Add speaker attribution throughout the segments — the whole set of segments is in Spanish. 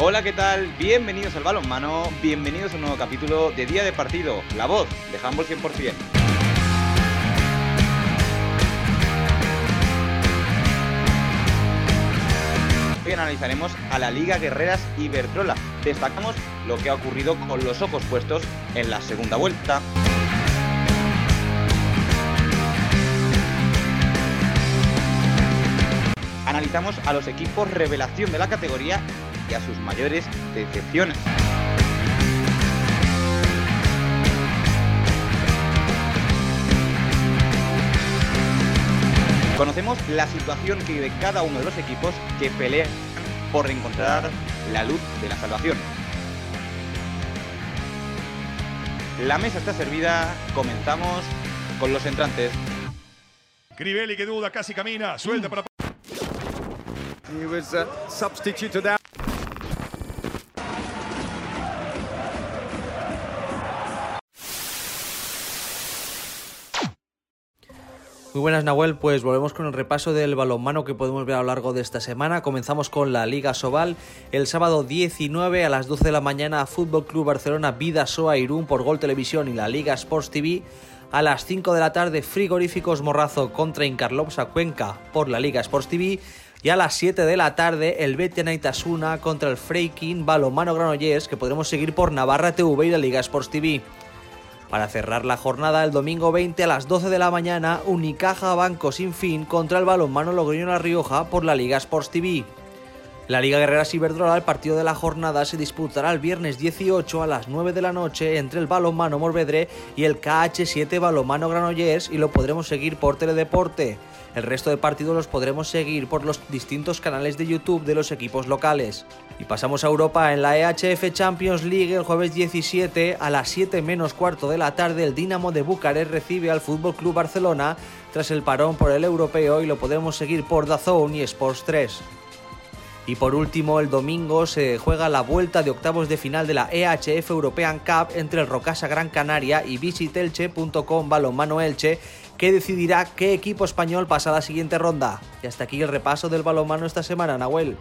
Speaker 1: Hola, ¿qué tal? Bienvenidos al balonmano, bienvenidos a un nuevo capítulo de Día de Partido, la voz de Handball 100%. Hoy analizaremos a la Liga Guerreras Iberdrola. Destacamos lo que ha ocurrido con los ojos puestos en la segunda vuelta. Analizamos a los equipos revelación de la categoría y a sus mayores decepciones. Conocemos la situación que vive cada uno de los equipos que pelean por encontrar la luz de la salvación. La mesa está servida, comenzamos con los entrantes.
Speaker 2: Crivelli que duda, casi camina, suelta para...
Speaker 3: He was uh, substituted out.
Speaker 4: Muy buenas Nahuel, pues volvemos con el repaso del balonmano que podemos ver a lo largo de esta semana. Comenzamos con la Liga Sobal. El sábado 19 a las 12 de la mañana Fútbol Club Barcelona Vidasoa Irún por Gol Televisión y la Liga Sports TV. A las 5 de la tarde Frigoríficos Morrazo contra Incarlopsa Cuenca por la Liga Sports TV. Y a las 7 de la tarde el Betia Itasuna contra el Freikin Balonmano Granollers que podremos seguir por Navarra TV y la Liga Sports TV. Para cerrar la jornada el domingo 20 a las 12 de la mañana, Unicaja Banco Sin Fin contra el balonmano Logroño La Rioja por la Liga Sports TV. La Liga Guerrera Ciberdrola, el partido de la jornada, se disputará el viernes 18 a las 9 de la noche entre el balonmano Morvedre y el KH7 balonmano Granollers y lo podremos seguir por Teledeporte. El resto de partidos los podremos seguir por los distintos canales de YouTube de los equipos locales. Y pasamos a Europa en la EHF Champions League el jueves 17 a las 7 menos cuarto de la tarde el Dinamo de Bucarest recibe al Fútbol Club Barcelona tras el parón por el europeo y lo podemos seguir por DAZN y Sports 3. Y por último, el domingo se juega la vuelta de octavos de final de la EHF European Cup entre el Rocasa Gran Canaria y visitelche.com Balonmano Elche, que decidirá qué equipo español pasa a la siguiente ronda. Y hasta aquí el repaso del balonmano esta semana, Nahuel.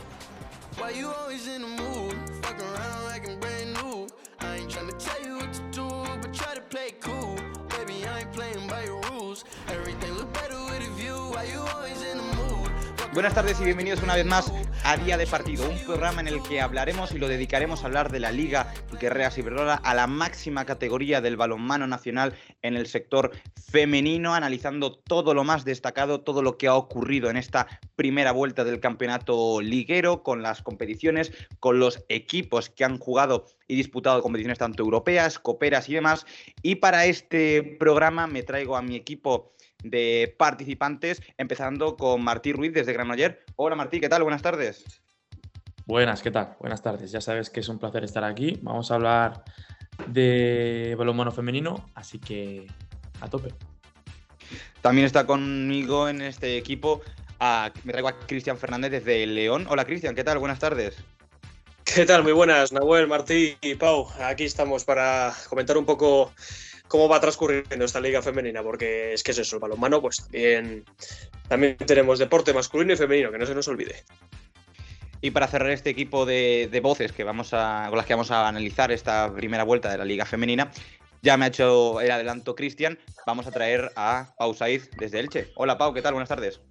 Speaker 1: Buenas tardes y bienvenidos una vez más a Día de Partido, un programa en el que hablaremos y lo dedicaremos a hablar de la Liga Guerrera Ciberdrola a la máxima categoría del balonmano nacional en el sector femenino, analizando todo lo más destacado, todo lo que ha ocurrido en esta primera vuelta del campeonato liguero, con las competiciones, con los equipos que han jugado y disputado competiciones tanto europeas, coperas y demás. Y para este programa me traigo a mi equipo de participantes, empezando con Martí Ruiz desde Granoller. Hola Martí, ¿qué tal? Buenas tardes.
Speaker 5: Buenas, ¿qué tal? Buenas tardes. Ya sabes que es un placer estar aquí. Vamos a hablar de balonmano femenino, así que a tope.
Speaker 1: También está conmigo en este equipo, a, me traigo a Cristian Fernández desde León. Hola Cristian, ¿qué tal? Buenas tardes.
Speaker 6: ¿Qué tal? Muy buenas, Nahuel, Martí y Pau. Aquí estamos para comentar un poco cómo va transcurriendo esta liga femenina, porque es que es eso, el balonmano, pues también, también tenemos deporte masculino y femenino, que no se nos olvide.
Speaker 1: Y para cerrar este equipo de, voces que vamos a, con las que vamos a analizar esta primera vuelta de la Liga Femenina, ya me ha hecho el adelanto Cristian, vamos a traer a Pau Saiz desde Elche. Hola Pau, ¿qué tal? Buenas tardes.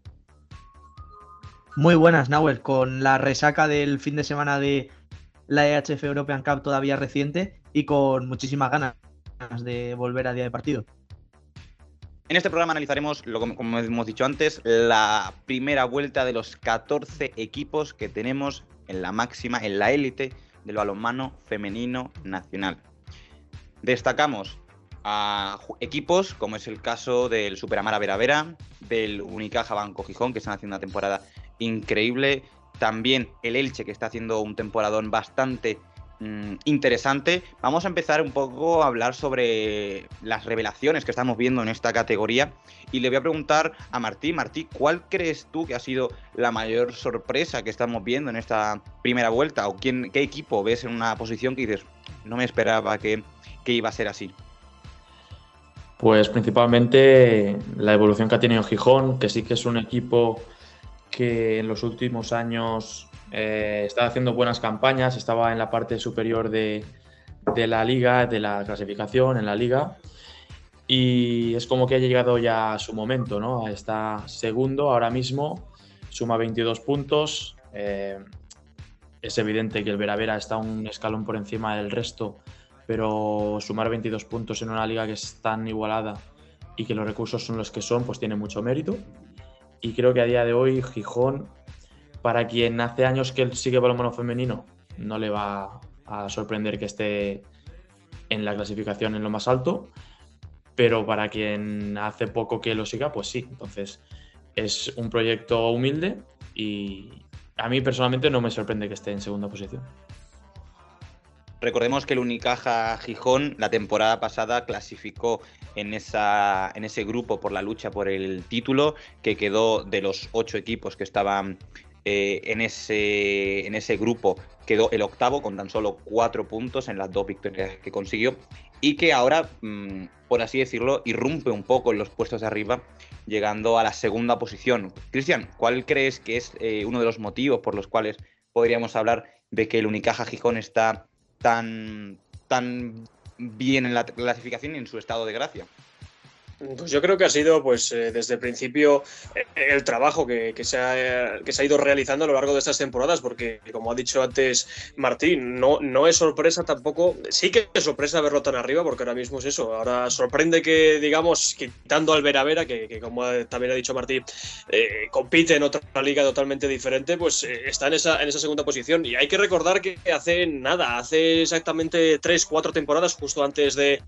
Speaker 7: Muy buenas, Nahuel, con la resaca del fin de semana de la EHF European Cup todavía reciente y con muchísimas ganas de volver a día de partido.
Speaker 1: En este programa analizaremos, como hemos dicho antes, la primera vuelta de los 14 equipos que tenemos en la máxima, en la élite del balonmano femenino nacional. Destacamos a equipos como es el caso del Superamara Veravera, del Unicaja Banco Gijón, que están haciendo una temporada increíble. También el Elche, que está haciendo un temporadón bastante Mm, interesante. Vamos a empezar un poco a hablar sobre las revelaciones que estamos viendo en esta categoría. Y le voy a preguntar a Martí, Martí, ¿cuál crees tú que ha sido la mayor sorpresa que estamos viendo en esta primera vuelta? ¿O quién, qué equipo ves en una posición que dices, no me esperaba que, que iba a ser así?
Speaker 5: Pues principalmente la evolución que ha tenido Gijón, que sí que es un equipo que en los últimos años Eh, está haciendo buenas campañas, estaba en la parte superior de, de la liga, de la clasificación en la liga. Y es como que ha llegado ya a su momento, ¿no? Está segundo ahora mismo, suma 22 puntos. Eh, es evidente que el Veravera está un escalón por encima del resto, pero sumar 22 puntos en una liga que es tan igualada y que los recursos son los que son, pues tiene mucho mérito. Y creo que a día de hoy Gijón, para quien hace años que sigue balonmano femenino, no le va a sorprender que esté en la clasificación en lo más alto, pero para quien hace poco que lo siga, pues sí. Entonces es un proyecto humilde y a mí personalmente no me sorprende que esté en segunda posición.
Speaker 1: Recordemos que el Unicaja Gijón la temporada pasada clasificó en, esa, en ese grupo por la lucha por el título, que quedó de los ocho equipos que estaban eh, en, ese, en ese grupo, quedó el octavo con tan solo cuatro puntos en las dos victorias que consiguió y que ahora, mm, por así decirlo, irrumpe un poco en los puestos de arriba, llegando a la segunda posición. Cristian, ¿cuál crees que es eh, uno de los motivos por los cuales podríamos hablar de que el Unicaja Gijón está tan, tan bien en la clasificación y en su estado de gracia.
Speaker 6: Pues yo creo que ha sido, pues, eh, desde el principio eh, el trabajo que, se ha, que se ha ido realizando a lo largo de estas temporadas, porque, como ha dicho antes Martín, no, no es sorpresa tampoco, sí que es sorpresa verlo tan arriba, porque ahora mismo es eso. Ahora sorprende que, digamos, quitando al Vera Vera, que, como también ha dicho Martín, eh, compite en otra liga totalmente diferente, pues está en esa, en esa segunda posición. Y hay que recordar que hace nada, hace exactamente tres, cuatro temporadas, justo antes de,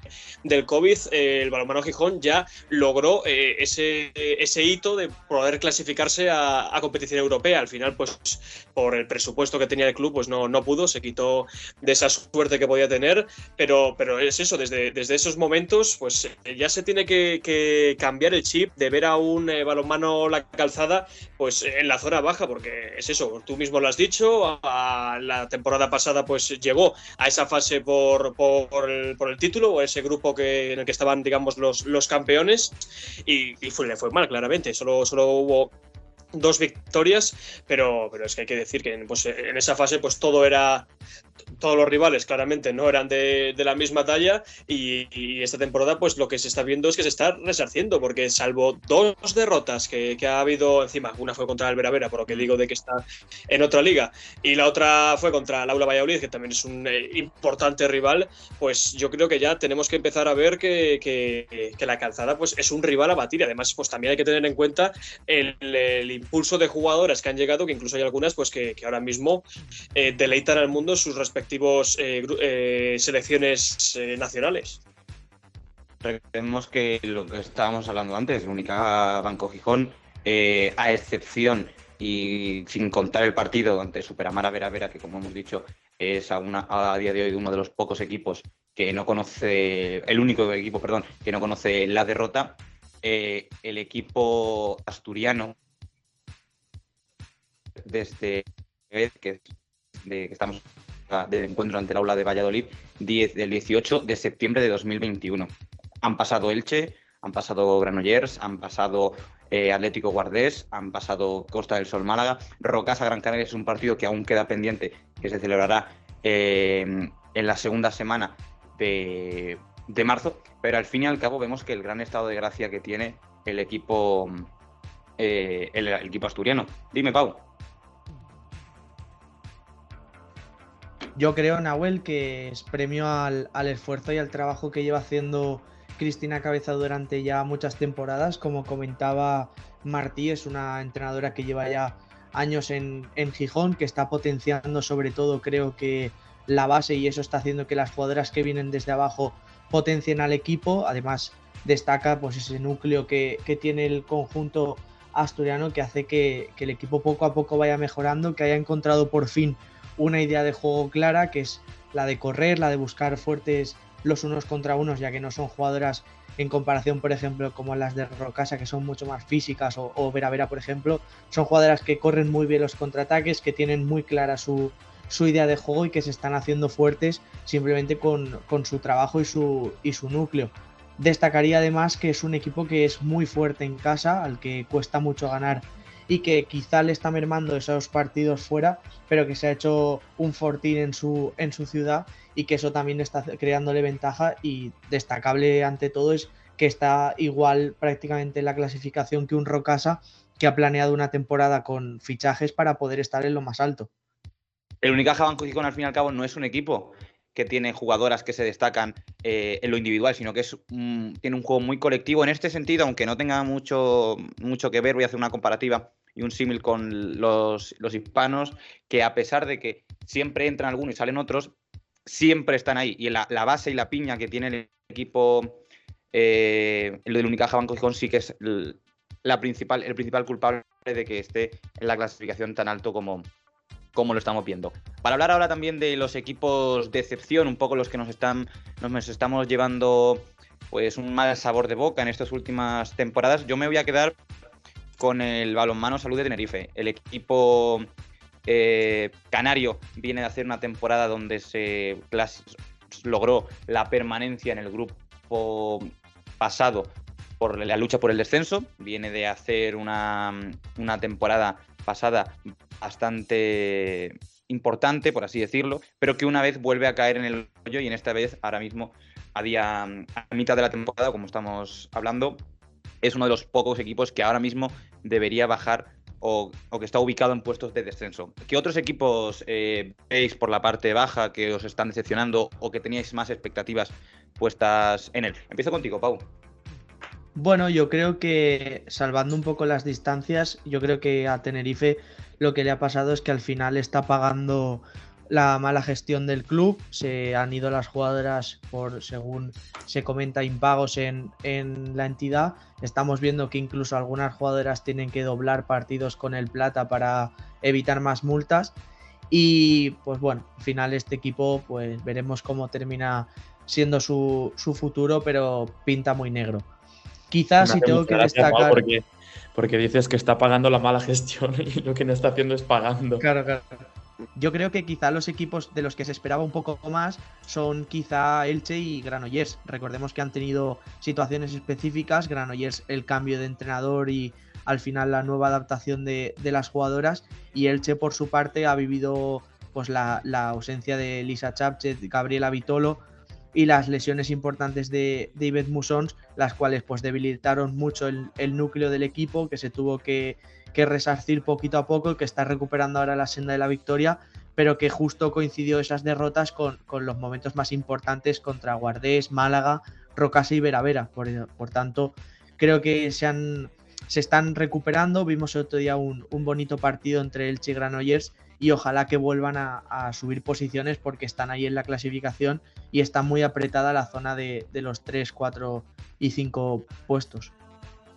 Speaker 6: del COVID, el Balonmano Gijón ya logró eh, ese, ese hito de poder clasificarse a, competición europea. Al final, pues por el presupuesto que tenía el club, pues no, no pudo, se quitó de esa suerte que podía tener, pero, pero es eso, desde, desde esos momentos, pues ya se tiene que, cambiar el chip de ver a un eh, balonmano la calzada, pues en la zona baja, porque es eso, tú mismo lo has dicho, a, la temporada pasada pues llegó a esa fase por, por, el, por el título o ese grupo que, en el que estaban, digamos, los, los campeones y, fue, le fue mal, claramente. Solo, solo hubo dos victorias, pero, pero es que hay que decir que pues, en esa fase pues todo era todos los rivales claramente no eran de, la misma talla y, esta temporada pues lo que se está viendo es que se está resarciendo porque salvo dos derrotas que, ha habido encima, una fue contra el Veravera por lo que digo de que está en otra liga y la otra fue contra el Aula Valladolid que también es un eh, importante rival pues yo creo que ya tenemos que empezar a ver que, la calzada pues es un rival a batir además pues también hay que tener en cuenta el, impulso de jugadoras que han llegado que incluso hay algunas pues que, ahora mismo eh, deleitan al mundo sus respectivos eh, eh, selecciones nacionales.
Speaker 1: Recordemos que lo que estábamos hablando antes, única Banco Gijón, a excepción y sin contar el partido ante Superamara Vera Vera, que como hemos dicho es a día de hoy uno de los pocos equipos que no conoce, el único equipo, perdón, que no conoce la derrota, el equipo asturiano desde que, de, estamos del encuentro ante el aula de Valladolid 10, del 18 de septiembre de 2021. Han pasado Elche, han pasado Granollers, han pasado eh, Atlético Guardés, han pasado Costa del Sol Málaga. Rocasa Gran Canaria es un partido que aún queda pendiente, que se celebrará eh, en la segunda semana de, marzo, pero al fin y al cabo vemos que el gran estado de gracia que tiene el equipo, eh, el equipo asturiano. Dime, Pau.
Speaker 7: Yo creo, Nahuel, que es premio al, esfuerzo y al trabajo que lleva haciendo Cristina Cabeza durante ya muchas temporadas. Como comentaba Martí, es una entrenadora que lleva ya años en, Gijón, que está potenciando sobre todo, creo que la base y eso está haciendo que las jugadoras que vienen desde abajo potencien al equipo. Además, destaca pues ese núcleo que, tiene el conjunto asturiano que hace que, el equipo poco a poco vaya mejorando, que haya encontrado por fin una idea de juego clara, que es la de correr, la de buscar fuertes los unos contra unos, ya que no son jugadoras en comparación, por ejemplo, como las de Rocasa, que son mucho más físicas, o, Vera Vera, por ejemplo, son jugadoras que corren muy bien los contraataques, que tienen muy clara su, idea de juego y que se están haciendo fuertes simplemente con, su trabajo y su, y su núcleo. Destacaría además que es un equipo que es muy fuerte en casa, al que cuesta mucho ganar y que quizá le está mermando esos partidos fuera, pero que se ha hecho un fortín en su, en su ciudad y que eso también está creándole ventaja y destacable ante todo es que está igual prácticamente en la clasificación que un Rocasa que ha planeado una temporada con fichajes para poder estar en lo más alto.
Speaker 1: El Unicaja Banco Gijón al fin y al cabo no es un equipo que tiene jugadoras que se destacan eh, en lo individual, sino que es tiene un juego muy colectivo. En este sentido, aunque no tenga mucho, mucho que ver, voy a hacer una comparativa y un símil con los, hispanos, que a pesar de que siempre entran algunos y salen otros, siempre están ahí. Y la, la base y la piña que tiene el equipo, eh, el del Unicaja Banco Gijón, sí que es la principal, el principal culpable de que esté en la clasificación tan alto como, como lo estamos viendo. Para hablar ahora también de los equipos de excepción, un poco los que nos están nos estamos llevando pues un mal sabor de boca en estas últimas temporadas, yo me voy a quedar con el balonmano Salud de Tenerife. El equipo eh, canario viene de hacer una temporada donde se logró la permanencia en el grupo pasado por la lucha por el descenso. Viene de hacer una, una temporada pasada bastante importante, por así decirlo, pero que una vez vuelve a caer en el hoyo y en esta vez, ahora mismo, a, día, a mitad de la temporada, como estamos hablando, es uno de los pocos equipos que ahora mismo debería bajar o, que está ubicado en puestos de descenso. ¿Qué otros equipos eh, veis por la parte baja que os están decepcionando o que teníais más expectativas puestas en él? Empiezo contigo, Pau.
Speaker 7: Bueno, yo creo que salvando un poco las distancias, yo creo que a Tenerife lo que le ha pasado es que al final está pagando la mala gestión del club. Se han ido las jugadoras por, según se comenta, impagos en, en, la entidad. Estamos viendo que incluso algunas jugadoras tienen que doblar partidos con el plata para evitar más multas. Y pues bueno, al final este equipo, pues veremos cómo termina siendo su, su futuro, pero pinta muy negro. Quizás si tengo que destacar.
Speaker 5: Porque, porque dices que está pagando la mala gestión y lo que no está haciendo es pagando.
Speaker 7: Claro, claro. Yo creo que quizá los equipos de los que se esperaba un poco más son quizá Elche y Granollers. Recordemos que han tenido situaciones específicas. Granollers el cambio de entrenador y al final la nueva adaptación de, las jugadoras. Y Elche por su parte ha vivido pues la, ausencia de Lisa Chapchet, Gabriela Vitolo, y las lesiones importantes de David Musons, las cuales pues debilitaron mucho el, núcleo del equipo, que se tuvo que, resarcir poquito a poco, que está recuperando ahora la senda de la victoria, pero que justo coincidió esas derrotas con, los momentos más importantes contra Guardés, Málaga, Rocasa y Veravera. Por, por tanto, creo que se, han, se están recuperando. Vimos otro día un, un bonito partido entre Elche y Granollers y ojalá que vuelvan a, subir posiciones porque están ahí en la clasificación y está muy apretada la zona de, los 3, 4 y 5 puestos.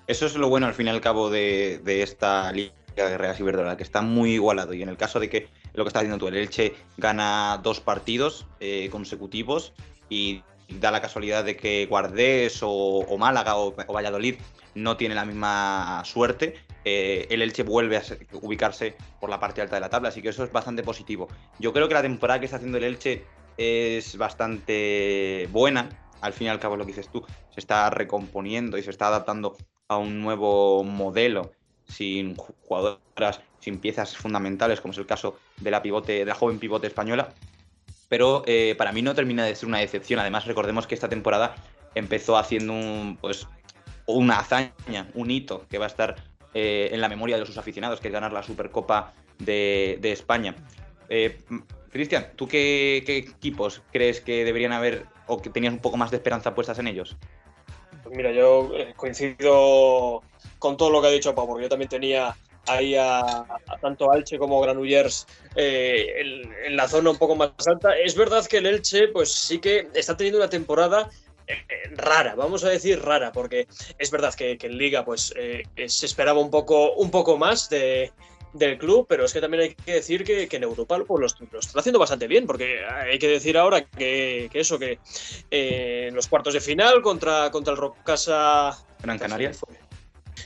Speaker 1: Eso es lo bueno al fin y al cabo de, esta Liga de Real Iberdrola, que está muy igualado. Y en el caso de que lo que está haciendo tú, el Elche gana dos partidos eh, consecutivos y da la casualidad de que Guardés o, Málaga o, Valladolid no tiene la misma suerte, eh, el Elche vuelve a ubicarse por la parte alta de la tabla, así que eso es bastante positivo. Yo creo que la temporada que está haciendo el Elche es bastante buena, al fin y al cabo lo que dices tú, se está recomponiendo y se está adaptando a un nuevo modelo sin jugadoras, sin piezas fundamentales, como es el caso de la pivote, de la joven pivote española. Pero eh, para mí no termina de ser una decepción. Además, recordemos que esta temporada empezó haciendo un, pues, una hazaña, un hito que va a estar eh, en la memoria de sus aficionados, que es ganar la Supercopa de, España. Eh, Cristian, ¿tú qué, equipos crees que deberían haber o que tenías un poco más de esperanza puestas en ellos?
Speaker 6: Mira, yo eh, coincido con todo lo que ha dicho Pau, porque yo también tenía ahí a, tanto Alche como Granullers en, la zona un poco más alta. Es verdad que el Elche, pues sí que está teniendo una temporada rara, vamos a decir rara, porque es verdad que, en Liga pues eh, se esperaba un poco, un poco más de, del club, pero es que también hay que decir que, en Europa pues, lo, está haciendo bastante bien, porque hay que decir ahora que, eso, que eh, en los cuartos de final contra, contra el Roccasa
Speaker 1: Gran Canaria.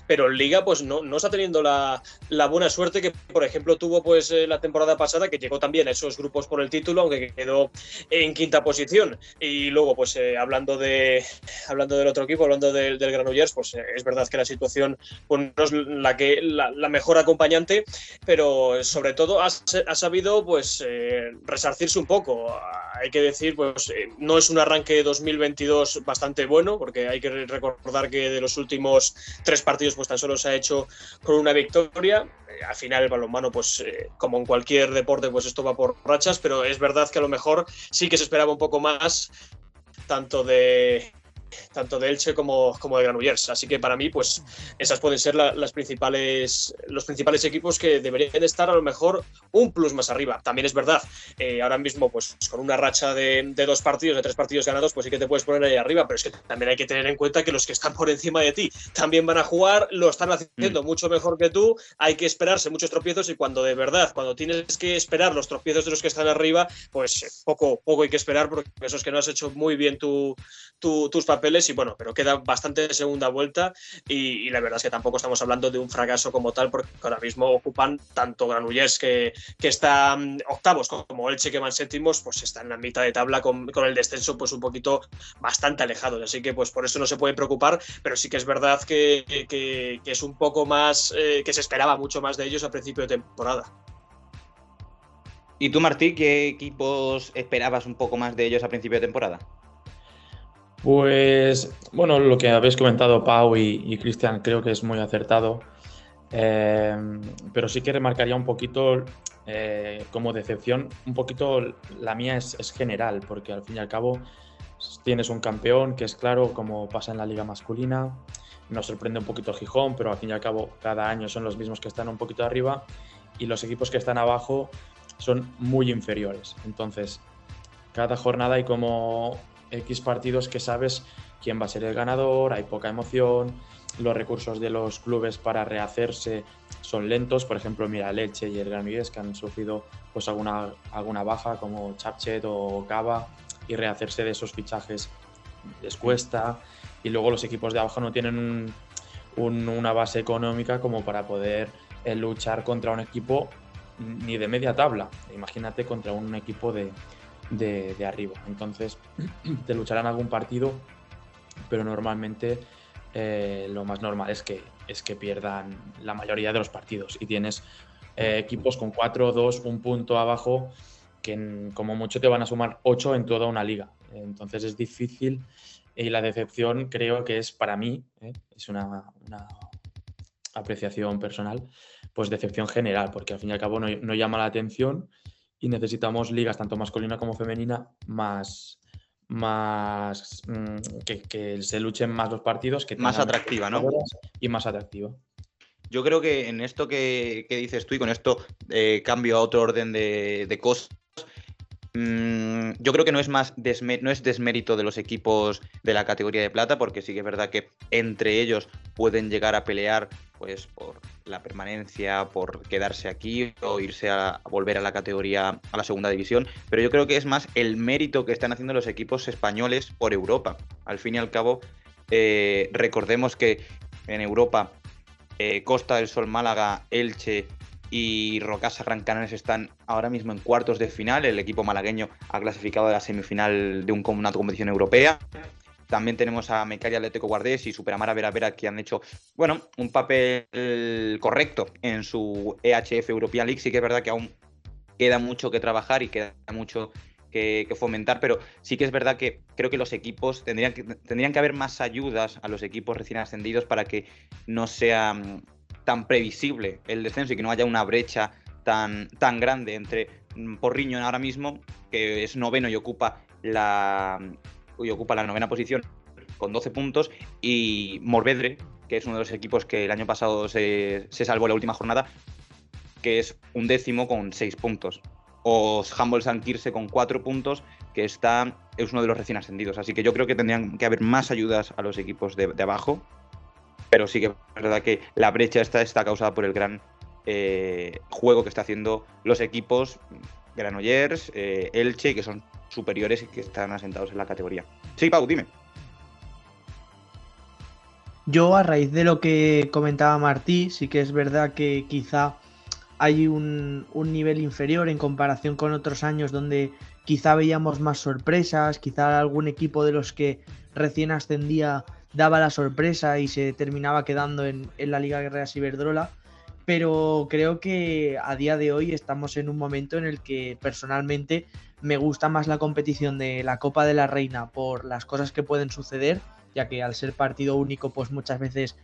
Speaker 6: Pero Liga pues no, no está teniendo la, la buena suerte que, por ejemplo, tuvo pues eh, la temporada pasada, que llegó también a esos grupos por el título, aunque quedó en quinta posición. Y luego, pues eh, hablando, de, hablando del otro equipo, hablando del, del Granollers, pues eh, es verdad que la situación pues, no es la, que, la, la mejor acompañante, pero sobre todo ha, ha sabido pues resarcirse un poco. Hay que decir, pues no es un arranque 2022 bastante bueno, porque hay que recordar que de los últimos tres partidos pues tan solo se ha hecho con una victoria. Eh, al final el balonmano, pues eh, como en cualquier deporte, pues esto va por rachas, pero es verdad que a lo mejor sí que se esperaba un poco más, tanto de tanto de Elche como, como de Granollers. Así que para mí, pues esas pueden ser la, las principales, los principales equipos que deberían estar a lo mejor un plus más arriba. También es verdad, eh, ahora mismo, pues con una racha de, de, dos partidos, de tres partidos ganados, pues sí que te puedes poner ahí arriba, pero es que también hay que tener en cuenta que los que están por encima de ti también van a jugar, lo están haciendo mm. mucho mejor que tú, hay que esperarse muchos tropiezos y cuando de verdad, cuando tienes que esperar los tropiezos de los que están arriba, pues poco, poco hay que esperar porque esos que no has hecho muy bien tu, tu, tus papeles y bueno, pero queda bastante de segunda vuelta y, la verdad es que tampoco estamos hablando de un fracaso como tal porque ahora mismo ocupan tanto Granollers que, que está octavos como Elche que van séptimos, pues están en la mitad de tabla con, con, el descenso pues un poquito bastante alejados, así que pues por eso no se puede preocupar, pero sí que es verdad que, que, que es un poco más, eh, que se esperaba mucho más de ellos a principio de temporada.
Speaker 1: ¿Y tú, Martí, qué equipos esperabas un poco más de ellos a principio de temporada?
Speaker 5: Pues bueno, lo que habéis comentado Pau y, y Cristian creo que es muy acertado, eh, pero sí que remarcaría un poquito eh, como decepción, un poquito la mía es, es, general, porque al fin y al cabo tienes un campeón que es claro, como pasa en la liga masculina, nos sorprende un poquito Gijón, pero al fin y al cabo cada año son los mismos que están un poquito arriba y los equipos que están abajo son muy inferiores. Entonces, cada jornada hay como X partidos que sabes quién va a ser el ganador, hay poca emoción, los recursos de los clubes para rehacerse son lentos, por ejemplo, mira, Leche y el Granollers que han sufrido pues alguna, alguna baja como Chapchet o Cava y rehacerse de esos fichajes les cuesta. Y luego los equipos de abajo no tienen un, un, una base económica como para poder eh, luchar contra un equipo ni de media tabla, imagínate contra un equipo de, de, arriba. Entonces, te lucharán algún partido, pero normalmente eh, lo más normal es que, es que pierdan la mayoría de los partidos. Y tienes eh, equipos con 4, 2, un punto abajo, que como mucho te van a sumar 8 en toda una liga. Entonces es difícil y la decepción creo que es para mí, ¿eh? es una, apreciación personal, pues decepción general, porque al fin y al cabo no llama la atención y necesitamos ligas tanto masculina como femenina más más mmm, que, que, se luchen más los partidos que
Speaker 1: más atractiva no
Speaker 5: y más atractiva.
Speaker 1: Yo creo que en esto que, que dices tú y con esto eh, cambio a otro orden de, de cosas mmm, yo creo que no es más desme no es desmérito de los equipos de la categoría de plata porque sí que es verdad que entre ellos pueden llegar a pelear pues por la permanencia, por quedarse aquí o irse a, a, volver a la categoría, a la segunda división, pero yo creo que es más el mérito que están haciendo los equipos españoles por Europa. Al fin y al cabo, eh, recordemos que en Europa eh, Costa del Sol Málaga, Elche y Rocasa Gran Canarias están ahora mismo en cuartos de final. El equipo malagueño ha clasificado a la semifinal de un, una competición europea. También tenemos a Mecaria Atlético Guardés y Superamara Vera Vera que han hecho, bueno, un papel correcto en su EHF European League. Sí que es verdad que aún queda mucho que trabajar y queda mucho que, que, fomentar, pero sí que es verdad que creo que los equipos tendrían que, tendrían que haber más ayudas a los equipos recién ascendidos para que no sea mm, tan previsible el descenso y que no haya una brecha tan, tan grande entre mm, Porriño ahora mismo, que es noveno y ocupa la, y ocupa la novena posición con 12 puntos, y Morvedre, que es uno de los equipos que el año pasado se, se salvó la última jornada, que es un décimo con 6 puntos. O Humboldt Sankirse con 4 puntos, que está, es uno de los recién ascendidos. Así que yo creo que tendrían que haber más ayudas a los equipos de, de abajo, pero sí que es verdad que la brecha esta está causada por el gran eh, juego que está haciendo los equipos Granollers, eh, Elche, que son superiores y que están asentados en la categoría. Sí, Pau, dime.
Speaker 7: Yo, a raíz de lo que comentaba Martí, sí que es verdad que quizá hay un, nivel inferior en comparación con otros años donde quizá veíamos más sorpresas, quizá algún equipo de los que recién ascendía daba la sorpresa y se terminaba quedando en, en la Liga Guerrera Ciberdrola. Pero creo que a día de hoy estamos en un momento en el que personalmente me gusta más la competición de la Copa de la Reina por las cosas que pueden suceder, ya que al ser partido único, pues muchas veces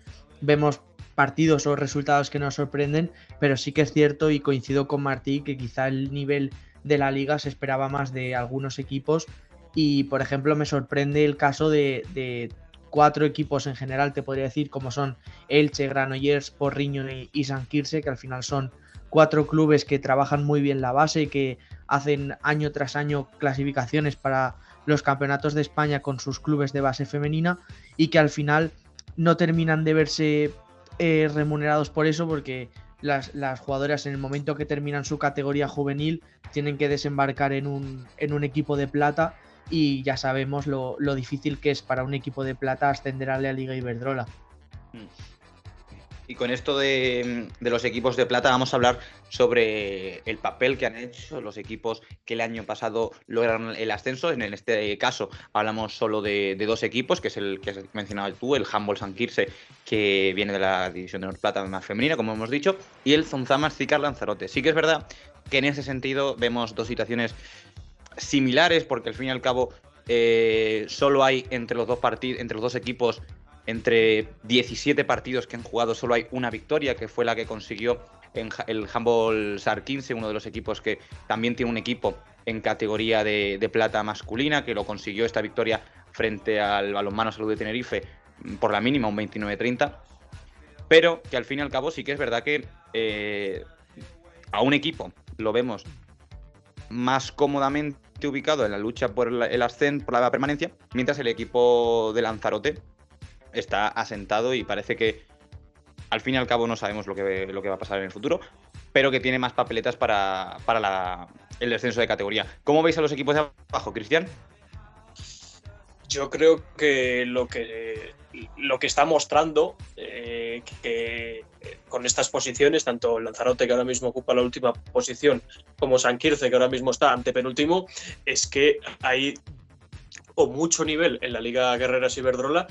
Speaker 7: vemos partidos o resultados que nos sorprenden, pero sí que es cierto y coincido con Martí que quizá el nivel de la liga se esperaba más de algunos equipos. Y por ejemplo me sorprende el caso de, cuatro equipos en general, te podría decir, como son Elche, Granollers, Porriño y, San Quirse, que al final son cuatro clubes que trabajan muy bien la base, que hacen año tras año clasificaciones para los campeonatos de España con sus clubes de base femenina y que al final no terminan de verse eh, remunerados por eso porque las, jugadoras en el momento que terminan su categoría juvenil tienen que desembarcar en un, en un equipo de plata y ya sabemos lo, lo, difícil que es para un equipo de plata ascender a la Liga Iberdrola.
Speaker 1: Y con esto de, los equipos de plata vamos a hablar sobre el papel que han hecho los equipos que el año pasado lograron el ascenso. En este caso hablamos solo de, dos equipos, que es el que has mencionado tú, el Humboldt San Quirse, que viene de la división de Norte Plata más femenina, como hemos dicho, y el Zonzamas Zicar Lanzarote. Sí que es verdad que en ese sentido vemos dos situaciones similares, porque al fin y al cabo eh, solo hay entre los dos partidos, entre los dos equipos entre 17 partidos que han jugado solo hay una victoria, que fue la que consiguió el Humboldt SAR 15, uno de los equipos que también tiene un equipo en categoría de, plata masculina, que lo consiguió esta victoria frente al balonmano Salud de Tenerife por la mínima, un 29-30. Pero que al fin y al cabo sí que es verdad que eh, a un equipo lo vemos más cómodamente ubicado en la lucha por el ascenso, por la permanencia, mientras el equipo de Lanzarote está asentado y parece que al fin y al cabo no sabemos lo que, lo que va a pasar en el futuro, pero que tiene más papeletas para, para el descenso de categoría. ¿Cómo veis a los equipos de abajo, Cristian?
Speaker 6: Yo creo que lo que, lo que está mostrando eh, que con estas posiciones, tanto Lanzarote, que ahora mismo ocupa la última posición, como San Quirce, que ahora mismo está ante penúltimo, es que hay o mucho nivel en la Liga Guerreras Iberdrola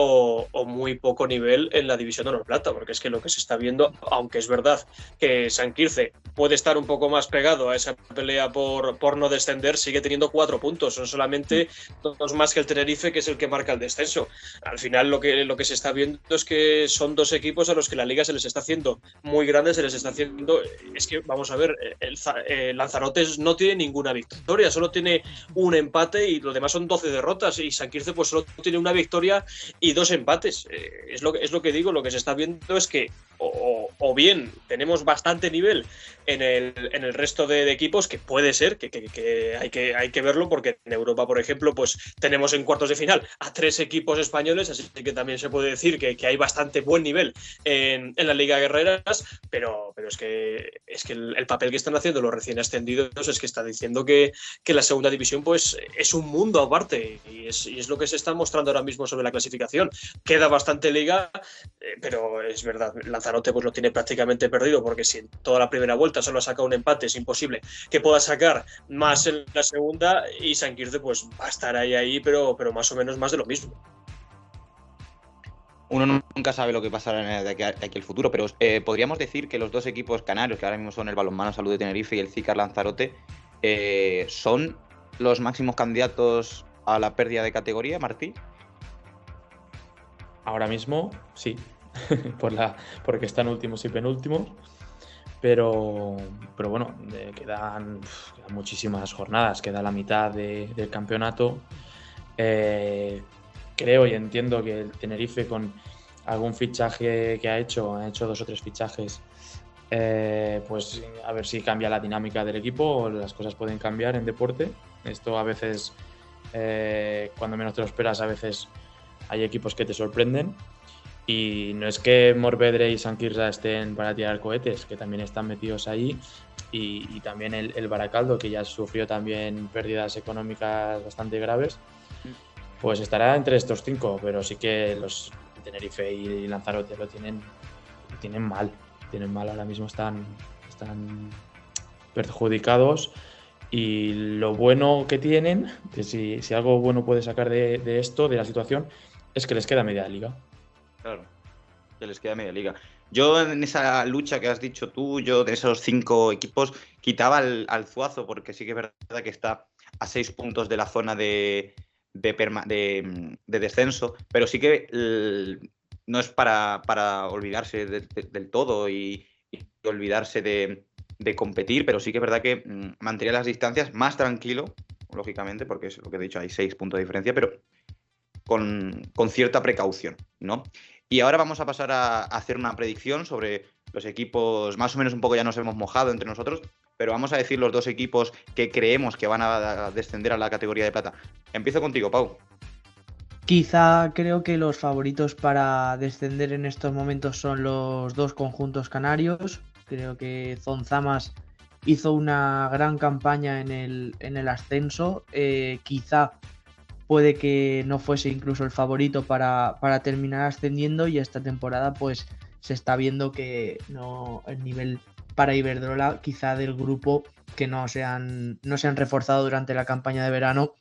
Speaker 6: o, muy poco nivel en la división de honor plata, porque es que lo que se está viendo, aunque es verdad que San Quirce puede estar un poco más pegado a esa pelea por, por no descender, sigue teniendo cuatro puntos, son solamente dos más que el Tenerife, que es el que marca el descenso. Al final lo que, lo que se está viendo es que son dos equipos a los que la liga se les está haciendo muy grande, se les está haciendo, es que vamos a ver, el, el Lanzarote no tiene ninguna victoria, solo tiene un empate y lo demás son 12 derrotas y San Quirce pues solo tiene una victoria dos empates. Eh, es, lo es lo que digo, lo que se está viendo es que o, o bien tenemos bastante nivel en el, en el resto de, de, equipos, que puede ser, que, que, que, hay que hay que verlo, porque en Europa, por ejemplo, pues tenemos en cuartos de final a tres equipos españoles, así que también se puede decir que, hay bastante buen nivel en, en, la Liga Guerreras, pero, pero es que, es que el, el, papel que están haciendo los recién ascendidos es que está diciendo que, que la segunda división pues es un mundo aparte y es, y es lo que se está mostrando ahora mismo sobre la clasificación. Queda bastante liga, eh, pero es verdad, Lanzarote pues lo tiene prácticamente perdido porque si en toda la primera vuelta solo ha sacado un empate, es imposible que pueda sacar más en la segunda y San Quirce pues va a estar ahí, ahí, pero, pero más o menos más de lo mismo.
Speaker 1: Uno nunca sabe lo que pasará de aquí, de aquí al futuro, pero eh, podríamos decir que los dos equipos canarios, que ahora mismo son el Balonmano Salud de Tenerife y el Cicar Lanzarote, eh, son los máximos candidatos a la pérdida de categoría, Martí.
Speaker 5: Ahora mismo, sí, por la, porque están últimos y penúltimos. Pero, pero bueno, de, quedan, quedan, muchísimas jornadas, queda la mitad de, del campeonato. Eh, creo y entiendo que el Tenerife con algún fichaje que ha hecho, ha hecho dos o tres fichajes, eh, pues a ver si cambia la dinámica del equipo, las cosas pueden cambiar en deporte. Esto a veces, eh, cuando menos te lo esperas, a veces hay equipos que te sorprenden. Y no es que Morvedre y San Quirza estén para tirar cohetes, que también están metidos ahí. Y, y también el, el, Baracaldo, que ya sufrió también pérdidas económicas bastante graves, pues estará entre estos cinco. Pero sí que los, Tenerife y Lanzarote lo tienen, tienen mal. Tienen mal ahora mismo, están, están perjudicados. Y lo bueno que tienen, que si, si algo bueno puede sacar de, de, esto, de la situación, es que les queda media liga.
Speaker 1: Claro, que les queda media liga. Yo en esa lucha que has dicho tú, yo de esos cinco equipos, quitaba al, al Zuazo, porque sí que es verdad que está a seis puntos de la zona de, de, de, de descenso, pero sí que no es para, para olvidarse de, del todo y, y olvidarse de, competir, pero sí que es verdad que mmm, mantenía las distancias más tranquilo, lógicamente, porque es lo que he dicho, hay seis puntos de diferencia, pero con, con cierta precaución, ¿no? Y ahora vamos a pasar a, hacer una predicción sobre los equipos, más o menos un poco ya nos hemos mojado entre nosotros, pero vamos a decir los dos equipos que creemos que van a descender a la categoría de plata. Empiezo contigo, Pau.
Speaker 7: Quizá creo que los favoritos para descender en estos momentos son los dos conjuntos canarios. Creo que Zonzamas hizo una gran campaña en el, en el ascenso. Eh, quizá puede que no fuese incluso el favorito para, para, terminar ascendiendo y esta temporada pues se está viendo que no el nivel para Iberdrola quizá del grupo que no se han, no se han reforzado durante la campaña de verano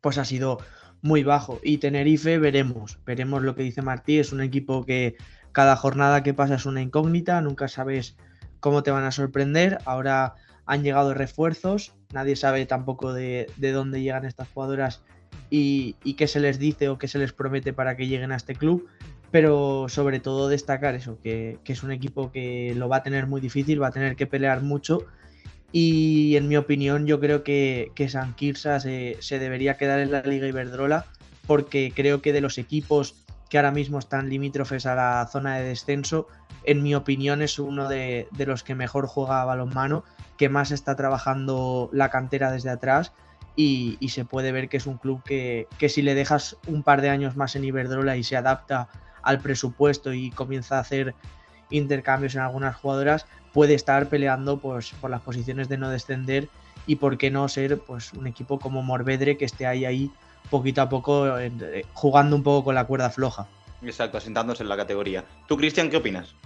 Speaker 7: pues ha sido muy bajo. Y Tenerife veremos, veremos lo que dice Martí, es un equipo que cada jornada que pasa es una incógnita, nunca sabes cómo te van a sorprender, ahora han llegado refuerzos, nadie sabe tampoco de, de dónde llegan estas jugadoras y, qué se les dice o qué se les promete para que lleguen a este club, pero sobre todo destacar eso, que, que, es un equipo que lo va a tener muy difícil, va a tener que pelear mucho y en mi opinión yo creo que, que San Kirsa se, se, debería quedar en la Liga Iberdrola porque creo que de los equipos que ahora mismo están limítrofes a la zona de descenso, en mi opinión es uno de, de los que mejor juega a balonmano, que más está trabajando la cantera desde atrás y, se puede ver que es un club que, que, si le dejas un par de años más en Iberdrola y se adapta al presupuesto y comienza a hacer intercambios en algunas jugadoras, puede estar peleando pues, por las posiciones de no descender y por qué no ser pues, un equipo como Morvedre que esté ahí, ahí poquito a poco eh, jugando un poco con la cuerda floja.
Speaker 1: Exacto, asentándose en la categoría. ¿Tú, Cristian, qué opinas?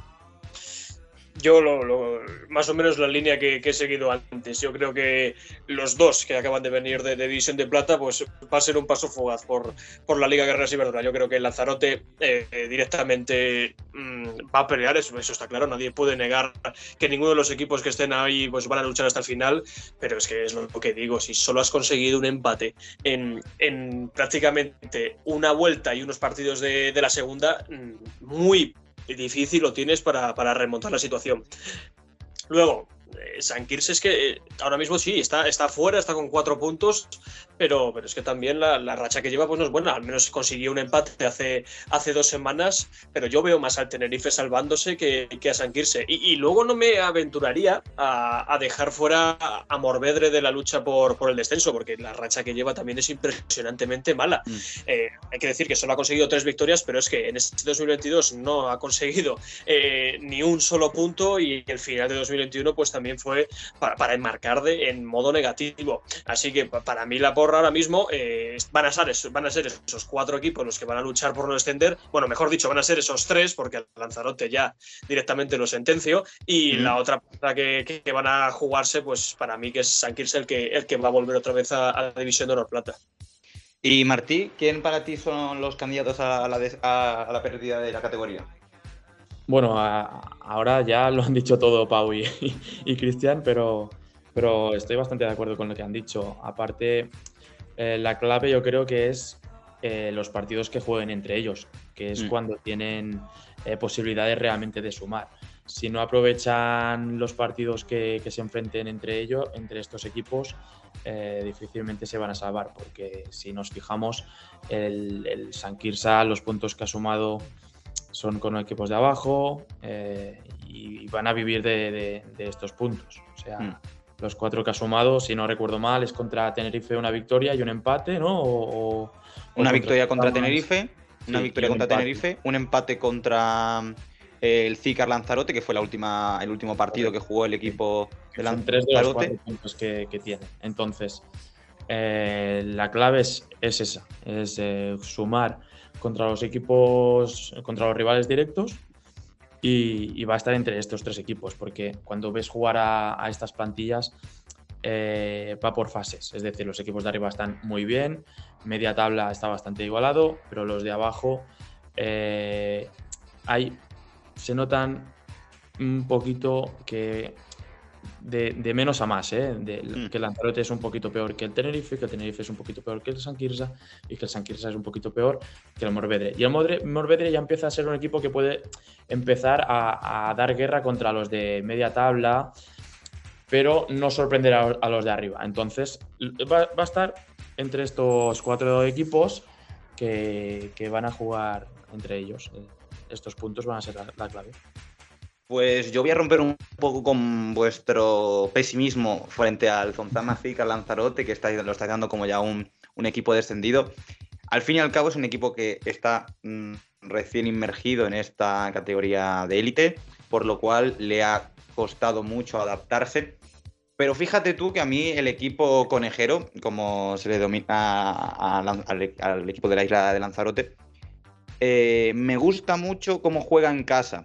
Speaker 6: Yo lo, lo, más o menos la línea que, he seguido antes. Yo creo que los dos que acaban de venir de, de División de Plata, pues va a ser un paso fugaz por, por la Liga Guerreras Iberdrola. Yo creo que Lanzarote eh, eh, directamente mmm, va a pelear, eso, eso, está claro. Nadie puede negar que ninguno de los equipos que estén ahí pues van a luchar hasta el final, pero es que es lo que digo, si solo has conseguido un empate en, en prácticamente una vuelta y unos partidos de, de la segunda, mm, muy difícil lo tienes para, para remontar la situación. Luego, San Kirse es que eh, ahora mismo sí, está, está fuera, está con cuatro puntos, pero, pero es que también la, la, racha que lleva pues no es buena. Al menos consiguió un empate hace, hace dos semanas, pero yo veo más al Tenerife salvándose que, que a San Kirse. Y, y, luego no me aventuraría a, a, dejar fuera a Morvedre de la lucha por, por el descenso, porque la racha que lleva también es impresionantemente mala. Mm. Eh, hay que decir que solo ha conseguido tres victorias, pero es que en este 2022 no ha conseguido eh, ni un solo punto y el final de 2021 pues también fue para, para enmarcar de, en modo negativo. Así que para mí la porra ahora mismo eh, van, a ser esos, van a ser esos cuatro equipos los que van a luchar por no descender. Bueno, mejor dicho, van a ser esos tres, porque el Lanzarote ya directamente lo sentenció. Y mm. la otra que, que, que, van a jugarse, pues para mí que es San Kirse el que, el que va a volver otra vez a, a la División de Honor Plata.
Speaker 1: Y Martí, ¿quién para ti son los candidatos a la, a, a la pérdida de la categoría?
Speaker 5: Bueno, a, ahora ya lo han dicho todo Pau y, y, y Cristian, pero, pero estoy bastante de acuerdo con lo que han dicho. Aparte, eh, la clave yo creo que es eh, los partidos que jueguen entre ellos, que es mm. cuando tienen eh, posibilidades realmente de sumar. Si no aprovechan los partidos que, que se enfrenten entre ellos, entre estos equipos, difícilmente se van a salvar, porque si nos fijamos, el, el San Kirsa, los puntos que ha sumado son con equipos de abajo eh, y van a vivir de, de, de, estos puntos. O sea, mm. los cuatro que ha sumado, si no recuerdo mal, es contra Tenerife una victoria y un empate, ¿no? O,
Speaker 1: o una contra victoria contra Tenerife, una sí, victoria contra empate. Tenerife, un empate contra eh, el Zícar Lanzarote, que fue la última, el último partido que jugó el equipo
Speaker 5: de Lanzarote. Tres de los puntos que, que tiene. Entonces, eh, la clave es, esa, es eh, sumar contra los equipos, contra los rivales directos y, va a estar entre estos tres equipos, porque cuando ves jugar a, estas plantillas eh, va por fases, es decir, los equipos de arriba están muy bien, media tabla está bastante igualado, pero los de abajo hay, se notan un poquito que de, menos a más, ¿eh? mm. que el Lanzarote es un poquito peor que el Tenerife, que el Tenerife es un poquito peor que el San Quirza y que el San Quirza es un poquito peor que el Morvedre. Y el Morvedre ya empieza a ser un equipo que puede empezar a, dar guerra contra los de media tabla, pero no sorprender a, los de arriba. Entonces va, a estar entre estos cuatro equipos que, van a jugar entre ellos. Estos puntos van a ser la clave.
Speaker 1: Pues yo voy a romper un poco con vuestro pesimismo frente al Zonzamafic, al Lanzarote, que está, lo está dando como ya un, equipo descendido. Al fin y al cabo es un equipo que está mm, recién inmergido en esta categoría de élite, por lo cual le ha costado mucho adaptarse. Pero fíjate tú que a mí el equipo conejero, como se le domina al, equipo de la isla de Lanzarote, eh, me gusta mucho cómo juega en casa.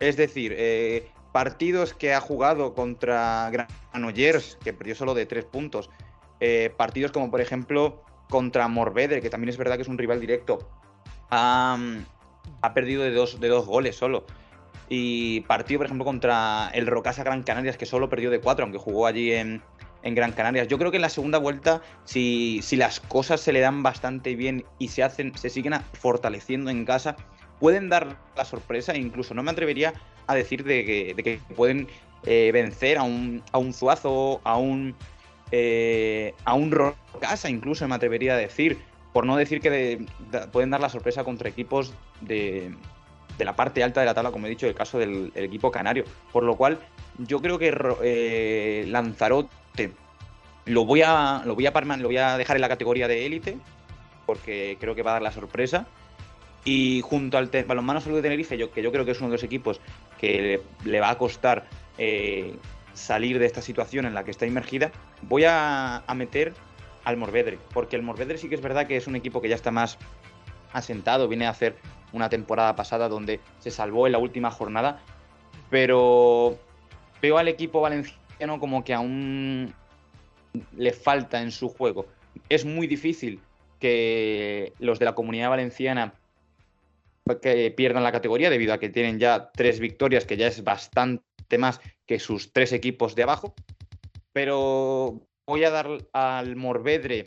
Speaker 1: Es decir, eh, partidos que ha jugado contra Granollers, que perdió solo de tres puntos. Eh, partidos como, por ejemplo, contra Morvedre, que también es verdad que es un rival directo. Ha, perdido de dos, de dos goles solo. Y partido, por ejemplo, contra el Rocasa Gran Canarias, que solo perdió de cuatro, aunque jugó allí en, Gran Canarias. Yo creo que en la segunda vuelta, si, si, las cosas se le dan bastante bien y se hacen, se siguen fortaleciendo en casa, pueden dar la sorpresa incluso no me atrevería a decir de que, pueden eh, vencer a un, a un Zuazo, a un, eh, a un Rocasa, incluso me atrevería a decir, por no decir que pueden dar la sorpresa contra equipos de, de, la parte alta de la tabla, como he dicho, el caso del equipo canario. Por lo cual, yo creo que eh, Lanzarote lo voy, a, lo, voy a, lo voy a dejar en la categoría de élite, porque creo que va a dar la sorpresa. Y junto al balonmano Salud de Tenerife, que yo creo que es uno de los equipos que le, va a costar eh, salir de esta situación en la que está inmergida, voy a, meter al Morvedre, porque el Morvedre sí que es verdad que es un equipo que ya está más asentado, viene a hacer una temporada pasada donde se salvó en la última jornada, pero veo al equipo valenciano como que aún le falta en su juego. Es muy difícil que los de la comunidad valenciana que pierdan la categoría debido a que tienen ya tres victorias, que ya es bastante más que sus tres equipos de abajo. Pero voy a dar al Morvedre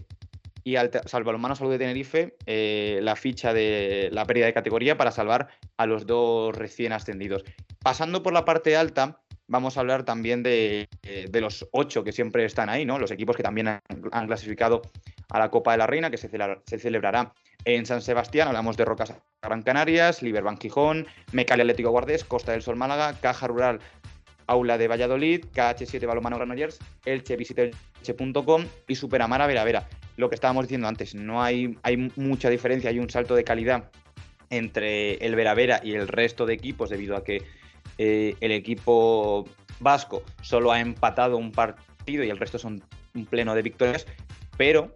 Speaker 1: y al Salvalomano Salud de Tenerife eh, la ficha de la pérdida de categoría para salvar a los dos recién ascendidos. Pasando por la parte alta, vamos a hablar también de, los ocho que siempre están ahí, ¿no? Los equipos que también han, clasificado a la Copa de la Reina, que se, se celebrará en San Sebastián hablamos de Rocas Gran Canarias, Liberbank Gijón, Mecali Atlético Guardés, Costa del Sol Málaga, Caja Rural Aula de Valladolid, KH7 Balomano Granollers, Elche elche.com y Superamara Vera Vera. Lo que estábamos diciendo antes, no hay, hay mucha diferencia, hay un salto de calidad entre el Vera Vera y el resto de equipos debido a que eh, el equipo vasco solo ha empatado un partido y el resto son un pleno de victorias, pero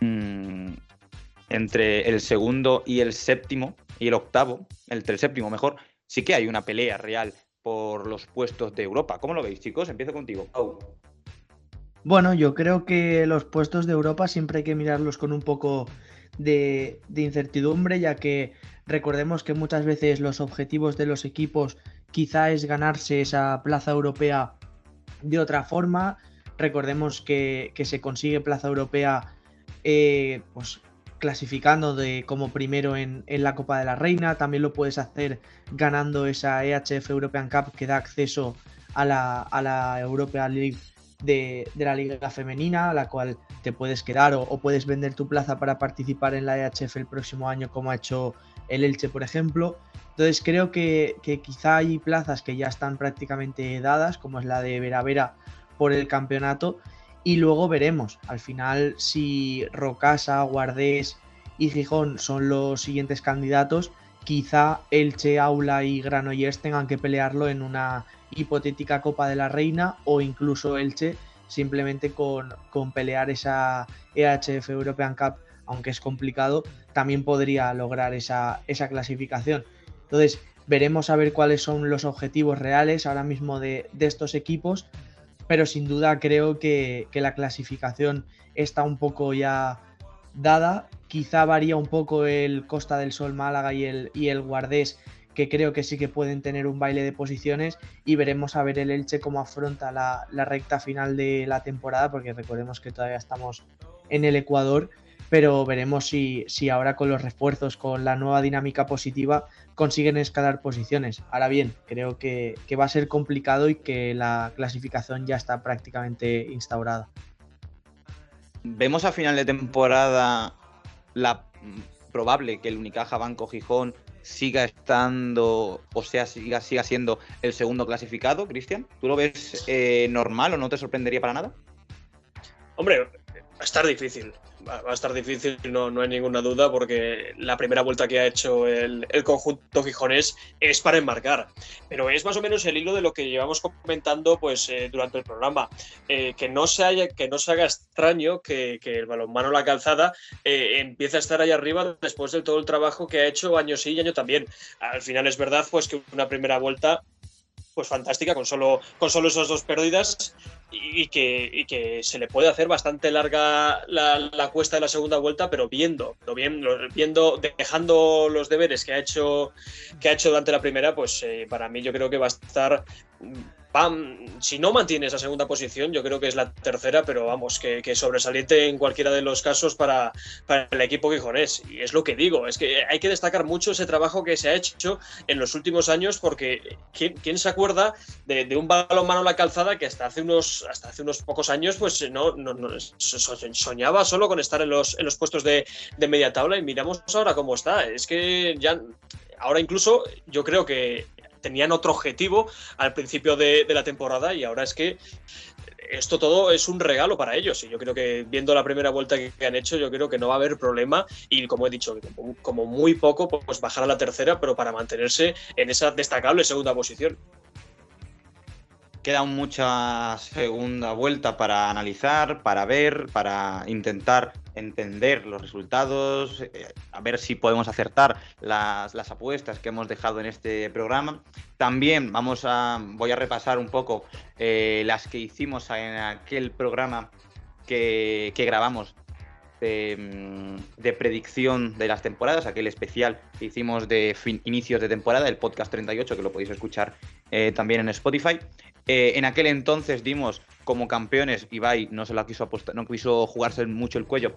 Speaker 1: mmm, entre el segundo y el séptimo, y el octavo, entre el séptimo mejor, sí que hay una pelea real por los puestos de Europa. ¿Cómo lo veis, chicos? Empiezo contigo.
Speaker 7: Bueno, yo creo que los puestos de Europa siempre hay que mirarlos con un poco de, incertidumbre, ya que recordemos que muchas veces los objetivos de los equipos quizá es ganarse esa plaza europea de otra forma. Recordemos que, que se consigue plaza europea eh, pues clasificando de, como primero en, la Copa de la Reina, también lo puedes hacer ganando esa EHF European Cup que da acceso a la, a la European League de, la Liga Femenina, a la cual te puedes quedar o, puedes vender tu plaza para participar en la EHF el próximo año, como ha hecho el Elche, por ejemplo. Entonces creo que, que quizá hay plazas que ya están prácticamente dadas, como es la de Vera Vera por el campeonato, y luego veremos al final si Rocasa, Guardés y Gijón son los siguientes candidatos. Quizá Elche, Aula y Granollers tengan que pelearlo en una hipotética Copa de la Reina o incluso Elche simplemente con, con pelear esa EHF European Cup, aunque es complicado, también podría lograr esa, esa clasificación. Entonces, veremos a ver cuáles son los objetivos reales ahora mismo de, de estos equipos, pero sin duda creo que, que, la clasificación está un poco ya dada. Quizá varía un poco el Costa del Sol Málaga y el, y el Guardés, que creo que sí que pueden tener un baile de posiciones y veremos a ver el Elche cómo afronta la, la recta final de la temporada, porque recordemos que todavía estamos en el Ecuador pero veremos si, si, ahora con los refuerzos, con la nueva dinámica positiva, consiguen escalar posiciones. Ahora bien, creo que, que, va a ser complicado y que la clasificación ya está prácticamente instaurada.
Speaker 1: Vemos a final de temporada la probable que el Unicaja Banco Gijón siga estando, o sea, siga, siga siendo el segundo clasificado, Cristian. ¿Tú lo ves eh, normal o no te sorprendería para nada?
Speaker 6: Hombre, a estar difícil va a estar difícil, no, no hay ninguna duda, porque la primera vuelta que ha hecho el, el, conjunto gijonés es para enmarcar. Pero es más o menos el hilo de lo que llevamos comentando pues, eh, durante el programa. Eh, que, no se haya, que no se haga extraño que, que el balonmano La Calzada eh, empiece a estar ahí arriba después de todo el trabajo que ha hecho año sí y año también. Al final es verdad pues, que una primera vuelta pues fantástica con solo, con solo esas dos pérdidas y que, y que se le puede hacer bastante larga la, la, cuesta de la segunda vuelta, pero viendo, lo viendo, viendo, dejando los deberes que ha hecho, que ha hecho durante la primera, pues eh, para mí yo creo que va a estar si no mantiene esa segunda posición, yo creo que es la tercera, pero vamos, que, que sobresaliente en cualquiera de los casos para, para, el equipo gijonés. Y es lo que digo, es que hay que destacar mucho ese trabajo que se ha hecho en los últimos años, porque ¿quién, quién se acuerda de, de un balonmano a la calzada que hasta hace unos, hasta hace unos pocos años pues no, no, no soñaba solo con estar en los, en los puestos de, de media tabla y miramos ahora cómo está. Es que ya ahora incluso yo creo que tenían otro objetivo al principio de, la temporada y ahora es que esto todo es un regalo para ellos y yo creo que viendo la primera vuelta que, han hecho yo creo que no va a haber problema y como he dicho como muy poco pues bajar a la tercera pero para mantenerse en esa destacable segunda posición
Speaker 1: queda mucha segunda vuelta para analizar, para ver, para intentar entender los resultados, eh, a ver si podemos acertar las, las, apuestas que hemos dejado en este programa. También vamos a, voy a repasar un poco eh, las que hicimos en aquel programa que, que grabamos de, mm, de, predicción de las temporadas, aquel especial que hicimos de fin, inicios de temporada, el podcast 38, que lo podéis escuchar eh, también en Spotify. Eh, en aquel entonces dimos como campeones, Ibai no se lo quiso apostar, no quiso jugarse mucho el cuello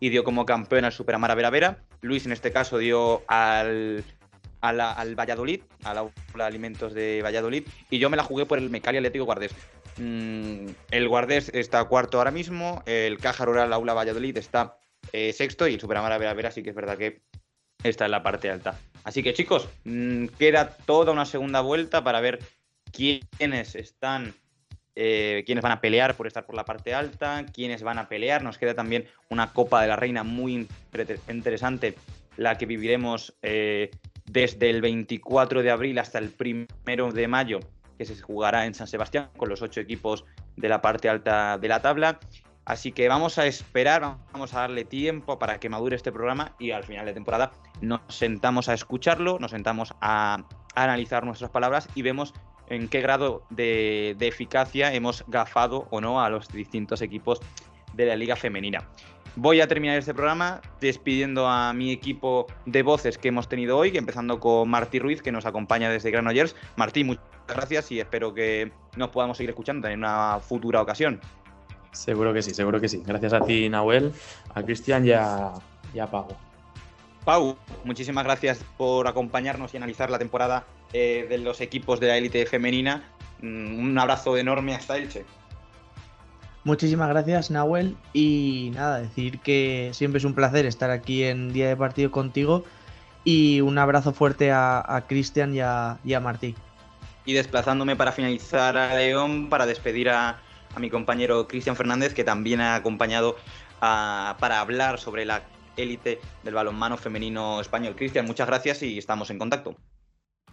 Speaker 1: y dio como campeón al Superamara Vera Vera. Luis en este caso dio al, la, al Valladolid, a la, de Alimentos de Valladolid, y yo me la jugué por el Mecali Atlético Guardés. Mm, el Guardés está cuarto ahora mismo, el Caja Rural Aula Valladolid está eh, sexto y el Superamara Vera Vera sí que es verdad que está en la parte alta. Así que chicos, mmm, queda toda una segunda vuelta para ver quiénes están, eh, quiénes van a pelear por estar por la parte alta, quiénes van a pelear. Nos queda también una Copa de la Reina muy interesante, la que viviremos eh, desde el 24 de abril hasta el 1 de mayo, que se jugará en San Sebastián con los ocho equipos de la parte alta de la tabla. Así que vamos a esperar, vamos a darle tiempo para que madure este programa y al final de temporada nos sentamos a escucharlo, nos sentamos a analizar nuestras palabras y vemos en qué grado de, de, eficacia hemos gafado o no a los distintos equipos de la liga femenina. Voy a terminar este programa despidiendo a mi equipo de voces que hemos tenido hoy, empezando con Martí Ruiz, que nos acompaña desde Granollers. Martí, muchas gracias y espero que nos podamos seguir escuchando en una futura ocasión.
Speaker 5: Seguro que sí, seguro que sí. Gracias a ti, Nahuel, a Cristian y a, y a Pau.
Speaker 1: Pau, muchísimas gracias por acompañarnos y analizar la temporada eh, de los equipos de la élite femenina. Mm, un abrazo enorme hasta Elche.
Speaker 7: Muchísimas gracias, Nahuel. Y nada, decir que siempre es un placer estar aquí en Día de Partido contigo. Y un abrazo fuerte a, a Cristian y a, y a Martí.
Speaker 1: Y desplazándome para finalizar a León, para despedir a, a mi compañero Cristian Fernández, que también ha acompañado a, para hablar sobre la élite del balonmano femenino español. Cristian, muchas gracias y estamos en contacto.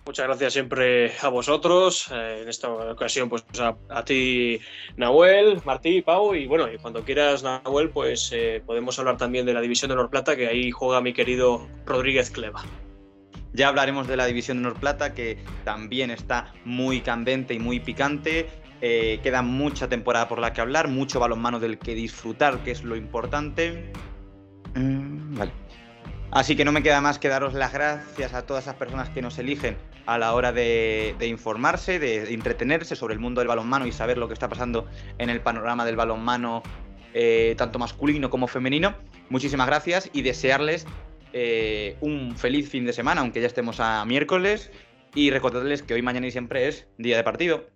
Speaker 6: Muchas gracias siempre a vosotros. Eh, en esta ocasión, pues a, ti, Nahuel, Martí, Pau. Y bueno, y cuando quieras, Nahuel, pues eh, podemos hablar también de la división de Norplata, que ahí juega mi querido Rodríguez Cleva.
Speaker 1: Ya hablaremos de la división de Norplata, que también está muy candente y muy picante. Eh, queda mucha temporada por la que hablar, mucho balonmano del que disfrutar, que es lo importante. Mm, vale. Así que no me queda más que daros las gracias a todas esas personas que nos eligen a la hora de, informarse, de, entretenerse sobre el mundo del balonmano y saber lo que está pasando en el panorama del balonmano, eh, tanto masculino como femenino. Muchísimas gracias y desearles eh, un feliz fin de semana, aunque ya estemos a miércoles. Y recordarles que hoy, mañana y siempre es día de partido.